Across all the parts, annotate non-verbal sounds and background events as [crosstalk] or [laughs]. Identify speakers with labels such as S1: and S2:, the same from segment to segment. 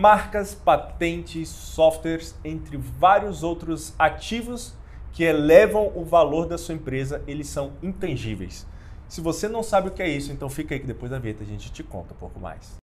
S1: marcas, patentes, softwares, entre vários outros ativos que elevam o valor da sua empresa, eles são intangíveis. Se você não sabe o que é isso, então fica aí que depois da vinheta a gente te conta um pouco mais.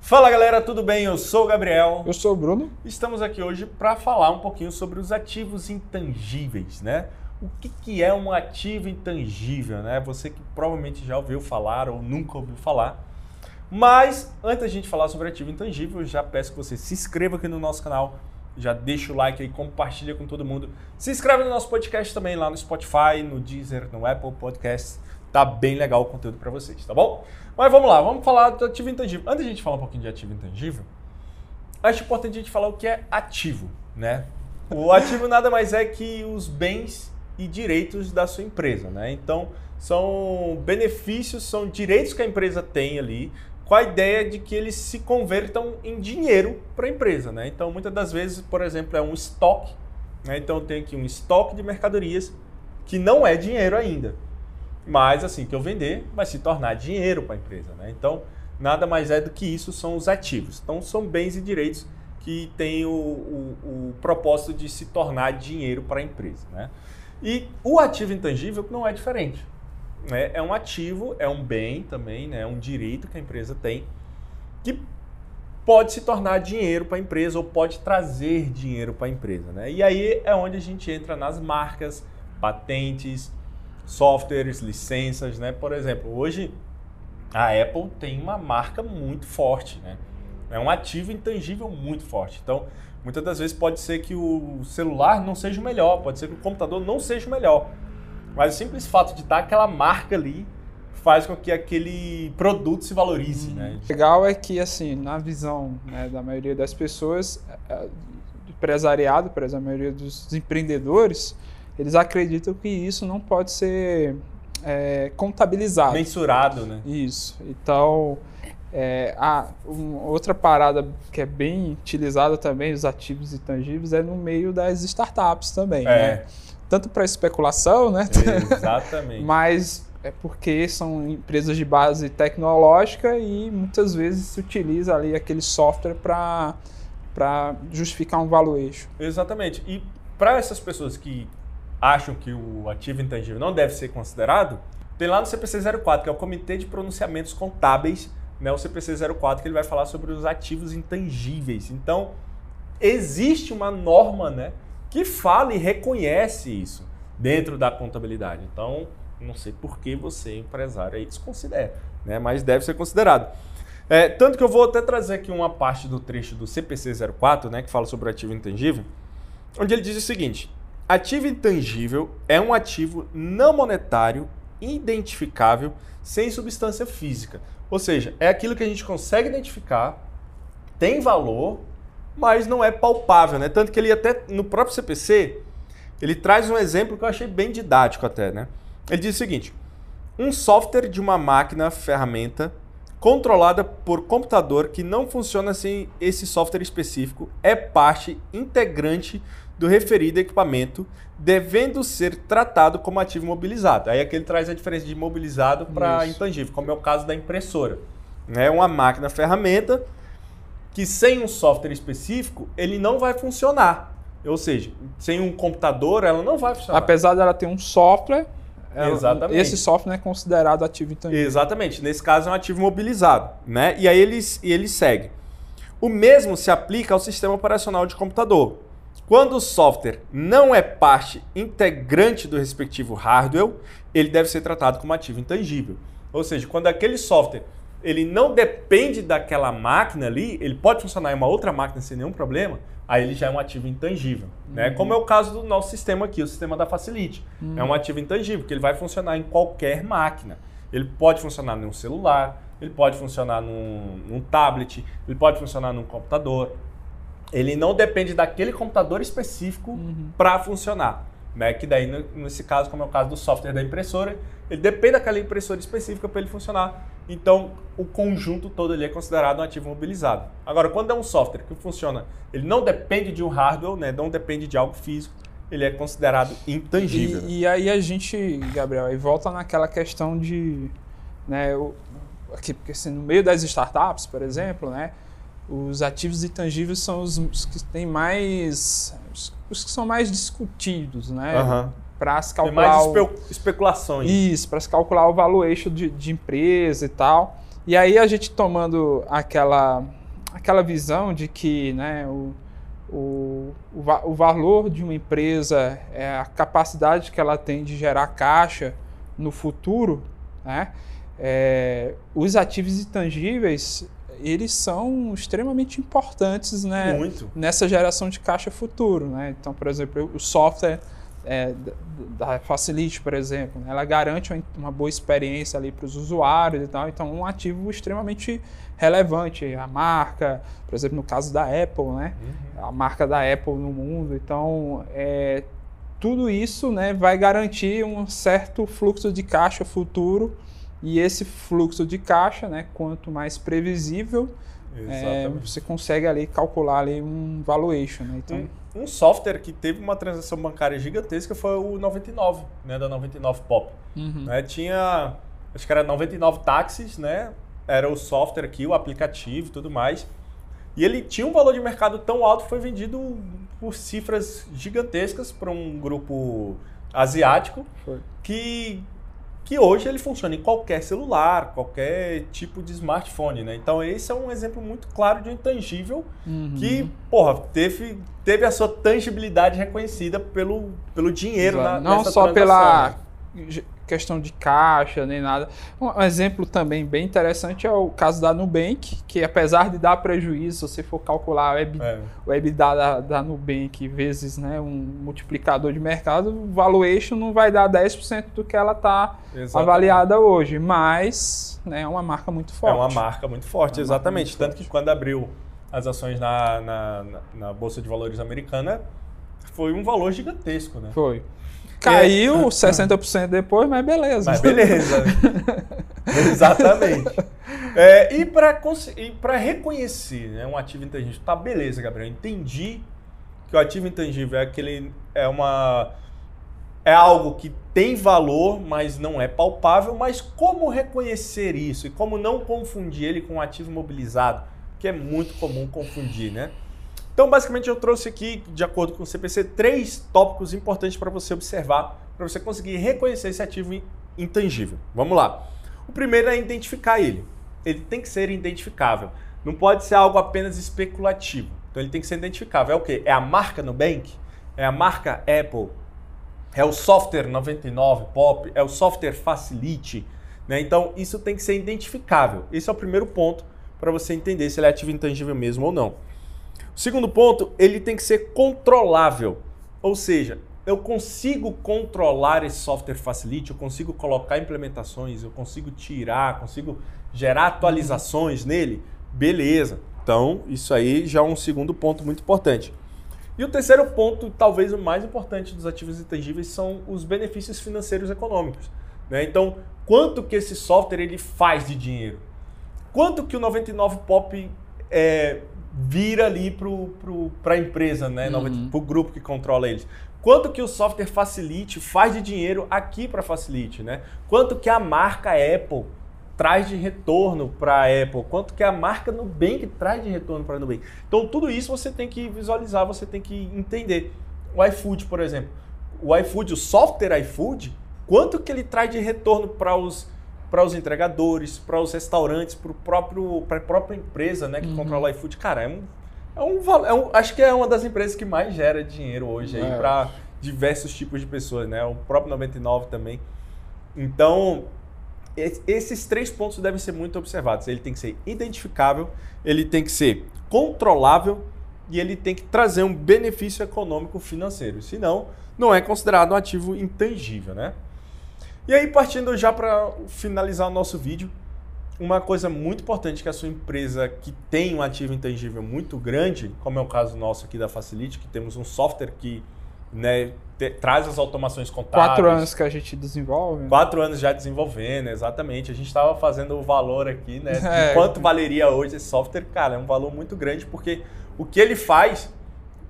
S1: Fala galera, tudo bem? Eu sou o Gabriel.
S2: Eu sou o Bruno.
S1: Estamos aqui hoje para falar um pouquinho sobre os ativos intangíveis, né? O que, que é um ativo intangível, né? Você que provavelmente já ouviu falar ou nunca ouviu falar. Mas antes da gente falar sobre ativo intangível, já peço que você se inscreva aqui no nosso canal, já deixa o like aí, compartilha com todo mundo. Se inscreve no nosso podcast também lá no Spotify, no Deezer, no Apple Podcasts. Tá bem legal o conteúdo para vocês, tá bom? Mas vamos lá, vamos falar do ativo intangível. Antes de a gente falar um pouquinho de ativo intangível, acho importante a gente falar o que é ativo, né? O ativo nada mais é que os bens e direitos da sua empresa, né? Então, são benefícios, são direitos que a empresa tem ali, com a ideia de que eles se convertam em dinheiro para a empresa, né? Então, muitas das vezes, por exemplo, é um estoque, né? Então, tem aqui um estoque de mercadorias que não é dinheiro ainda mas assim que eu vender vai se tornar dinheiro para a empresa. Né? Então, nada mais é do que isso são os ativos. Então, são bens e direitos que têm o, o, o propósito de se tornar dinheiro para a empresa. Né? E o ativo intangível não é diferente. Né? É um ativo, é um bem também, né? é um direito que a empresa tem que pode se tornar dinheiro para a empresa ou pode trazer dinheiro para a empresa. Né? E aí é onde a gente entra nas marcas, patentes, softwares, licenças, né? Por exemplo, hoje a Apple tem uma marca muito forte, né? É um ativo intangível muito forte. Então, muitas das vezes pode ser que o celular não seja o melhor, pode ser que o computador não seja o melhor. Mas o simples fato de estar aquela marca ali faz com que aquele produto se valorize, hum. né?
S2: Legal é que, assim, na visão né, da maioria das pessoas, é, é, do empresariado, por exemplo, a maioria dos empreendedores, eles acreditam que isso não pode ser é, contabilizado.
S1: Mensurado, né?
S2: Isso. Então, é, a, outra parada que é bem utilizada também, os ativos intangíveis, é no meio das startups também, é. né? Tanto para especulação, né?
S1: Exatamente. [laughs]
S2: Mas é porque são empresas de base tecnológica e muitas vezes se utiliza ali aquele software para justificar um valuation.
S1: Exatamente. E para essas pessoas que acham que o ativo intangível não deve ser considerado, tem lá no CPC 04, que é o Comitê de Pronunciamentos Contábeis, né, o CPC 04, que ele vai falar sobre os ativos intangíveis. Então, existe uma norma né, que fala e reconhece isso dentro da contabilidade. Então, não sei por que você, empresário, aí desconsidera, né, mas deve ser considerado. É, tanto que eu vou até trazer aqui uma parte do trecho do CPC 04, né, que fala sobre o ativo intangível, onde ele diz o seguinte: Ativo intangível é um ativo não monetário, identificável, sem substância física. Ou seja, é aquilo que a gente consegue identificar, tem valor, mas não é palpável, né? Tanto que ele até no próprio CPC, ele traz um exemplo que eu achei bem didático até, né? Ele diz o seguinte: um software de uma máquina ferramenta controlada por computador que não funciona sem esse software específico é parte integrante do referido equipamento, devendo ser tratado como ativo mobilizado. Aí aqui ele traz a diferença de mobilizado para intangível, como é o caso da impressora. É uma máquina ferramenta que sem um software específico ele não vai funcionar. Ou seja, sem um computador ela não vai funcionar.
S2: Apesar dela ter um software, ela, esse software é considerado ativo intangível.
S1: Exatamente. Nesse caso é um ativo mobilizado. Né? E aí ele, ele segue. O mesmo se aplica ao sistema operacional de computador. Quando o software não é parte integrante do respectivo hardware, ele deve ser tratado como ativo intangível. Ou seja, quando aquele software ele não depende daquela máquina ali, ele pode funcionar em uma outra máquina sem nenhum problema, aí ele já é um ativo intangível. Né? Uhum. Né? Como é o caso do nosso sistema aqui, o sistema da Facilite. Uhum. É um ativo intangível, que ele vai funcionar em qualquer máquina. Ele pode funcionar num celular, ele pode funcionar num, num tablet, ele pode funcionar num computador, ele não depende daquele computador específico uhum. para funcionar. Né? Que daí, nesse caso, como é o caso do software da impressora, ele depende daquela impressora específica para ele funcionar. Então, o conjunto todo ali é considerado um ativo mobilizado. Agora, quando é um software que funciona, ele não depende de um hardware, né? não depende de algo físico, ele é considerado intangível.
S2: E, e aí a gente, Gabriel, aí volta naquela questão de, né, o, aqui, porque assim, no meio das startups, por exemplo, né, os ativos intangíveis são os, os que têm mais, os, os, que são mais discutidos, né?
S1: Uhum.
S2: Para se calcular.
S1: Tem mais espe especulações.
S2: Isso, para se calcular o valuation de, de empresa e tal. E aí a gente tomando aquela, aquela visão de que né, o, o, o, o, valor de uma empresa é a capacidade que ela tem de gerar caixa no futuro, né? É, os ativos intangíveis eles são extremamente importantes né,
S1: Muito.
S2: nessa geração de caixa futuro. Né? Então, por exemplo, o software é, da Facility, por exemplo, né? ela garante uma boa experiência ali para os usuários e tal. Então, um ativo extremamente relevante. A marca, por exemplo, no caso da Apple, né? Uhum. a marca da Apple no mundo. Então, é, tudo isso né, vai garantir um certo fluxo de caixa futuro e esse fluxo de caixa, né, quanto mais previsível, é, você consegue ali calcular ali um valuation. Né?
S1: Então, um, um, software que teve uma transação bancária gigantesca foi o 99, né, da 99 Pop. Uhum. Né, tinha, acho que era 99 táxis, né? Era o software aqui, o aplicativo e tudo mais. E ele tinha um valor de mercado tão alto que foi vendido por cifras gigantescas para um grupo asiático foi. que que hoje ele funciona em qualquer celular, qualquer tipo de smartphone, né? Então esse é um exemplo muito claro de um intangível uhum. que, porra, teve, teve a sua tangibilidade reconhecida pelo, pelo dinheiro na,
S2: Não só pela né? Questão de caixa nem nada. Um exemplo também bem interessante é o caso da Nubank, que apesar de dar prejuízo, se você for calcular o, web, é. o EBITDA da, da Nubank vezes né, um multiplicador de mercado, o valuation não vai dar 10% do que ela está avaliada hoje, mas né, é uma marca muito forte.
S1: É uma marca muito forte, é exatamente. Muito Tanto forte. que quando abriu as ações na, na, na, na Bolsa de Valores americana, foi um valor gigantesco, né?
S2: Foi. Caiu é. 60% depois, mas beleza.
S1: Mas beleza. [laughs] Exatamente. É, e para reconhecer né, um ativo intangível, tá beleza, Gabriel, entendi que o ativo intangível é aquele é uma é algo que tem valor, mas não é palpável, mas como reconhecer isso e como não confundir ele com um ativo mobilizado, que é muito comum confundir, né? Então, basicamente, eu trouxe aqui, de acordo com o CPC, três tópicos importantes para você observar, para você conseguir reconhecer esse ativo intangível. Vamos lá. O primeiro é identificar ele. Ele tem que ser identificável. Não pode ser algo apenas especulativo. Então, ele tem que ser identificável. É o quê? É a marca Nubank? É a marca Apple? É o software 99 Pop? É o software Facility? Né? Então, isso tem que ser identificável. Esse é o primeiro ponto para você entender se ele é ativo intangível mesmo ou não. Segundo ponto, ele tem que ser controlável. Ou seja, eu consigo controlar esse software Facility, eu consigo colocar implementações, eu consigo tirar, consigo gerar atualizações nele. Beleza. Então, isso aí já é um segundo ponto muito importante. E o terceiro ponto, talvez o mais importante dos ativos intangíveis, são os benefícios financeiros econômicos. Né? Então, quanto que esse software ele faz de dinheiro? Quanto que o 99 Pop é, vira ali para a empresa, né? Uhum. Para o grupo que controla eles. Quanto que o software Facilite faz de dinheiro aqui para Facilite, né? Quanto que a marca Apple traz de retorno para a Apple? Quanto que a marca Nubank traz de retorno para a Nubank? Então, tudo isso você tem que visualizar, você tem que entender. O iFood, por exemplo. O iFood, o software iFood, quanto que ele traz de retorno para os para os entregadores, para os restaurantes, para próprio para a própria empresa, né, que uhum. controla o iFood. Cara, é um, é um, é um, acho que é uma das empresas que mais gera dinheiro hoje é. para diversos tipos de pessoas, né? O próprio 99 também. Então, esses três pontos devem ser muito observados. Ele tem que ser identificável, ele tem que ser controlável e ele tem que trazer um benefício econômico financeiro. Senão, não é considerado um ativo intangível, né? E aí, partindo já para finalizar o nosso vídeo, uma coisa muito importante que a sua empresa que tem um ativo intangível muito grande, como é o caso nosso aqui da Facility, que temos um software que né? Te, traz as automações contábeis.
S2: Quatro anos que a gente desenvolve.
S1: Quatro anos já desenvolvendo, exatamente. A gente estava fazendo o valor aqui, né? [laughs] É. Quanto valeria hoje esse software? Cara, é um valor muito grande, porque o que ele faz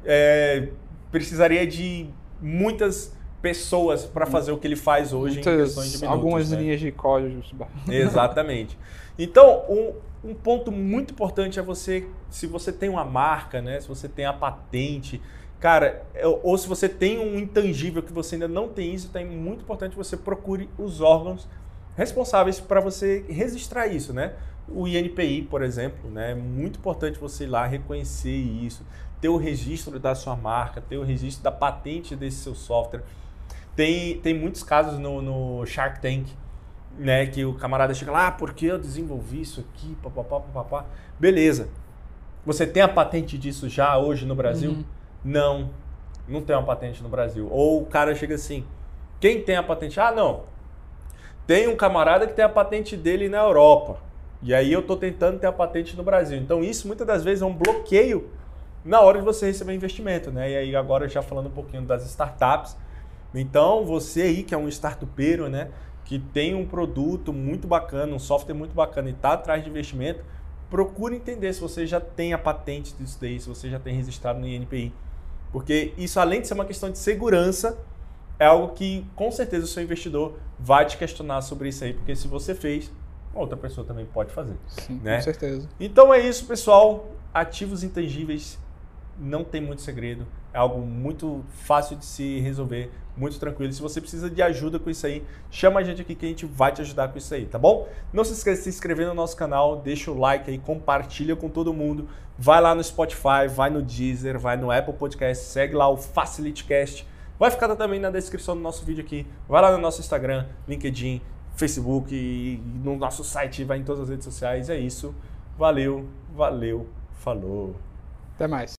S1: é, precisaria de muitas pessoas para fazer o que ele faz hoje Muitas, em questões de minutos.
S2: Algumas
S1: né?
S2: linhas de código.
S1: Exatamente. Então, um, um ponto muito importante é você, se você tem uma marca, né? Se você tem a patente, cara, é, ou se você tem um intangível que você ainda não tem isso, então é muito importante que você procure os órgãos responsáveis para você registrar isso, né? O INPI, por exemplo, né? É muito importante você ir lá reconhecer isso, ter o registro da sua marca, ter o registro da patente desse seu software. Tem, tem muitos casos no, no Shark Tank, né? Que o camarada chega lá, ah, porque eu desenvolvi isso aqui, papapá, papapá. Beleza. Você tem a patente disso já hoje no Brasil? Uhum. Não, não tem uma patente no Brasil. Ou o cara chega assim, quem tem a patente? Ah, não. Tem um camarada que tem a patente dele na Europa. E aí eu estou tentando ter a patente no Brasil. Então isso muitas das vezes é um bloqueio na hora de você receber investimento, né? E aí agora já falando um pouquinho das startups. Então você aí que é um startupeiro, né? Que tem um produto muito bacana, um software muito bacana e está atrás de investimento, procure entender se você já tem a patente disso daí, se você já tem registrado no INPI. Porque isso, além de ser uma questão de segurança, é algo que com certeza o seu investidor vai te questionar sobre isso aí, porque se você fez, outra pessoa também pode fazer.
S2: Sim,
S1: né?
S2: com certeza.
S1: Então é isso, pessoal. Ativos intangíveis não tem muito segredo. É algo muito fácil de se resolver, muito tranquilo. Se você precisa de ajuda com isso aí, chama a gente aqui que a gente vai te ajudar com isso aí, tá bom? Não se esqueça de se inscrever no nosso canal, deixa o like aí, compartilha com todo mundo. Vai lá no Spotify, vai no Deezer, vai no Apple Podcast, segue lá o FacilityCast. Vai ficar também na descrição do nosso vídeo aqui. Vai lá no nosso Instagram, LinkedIn, Facebook e no nosso site, vai em todas as redes sociais. É isso. Valeu, valeu, falou.
S2: Até mais.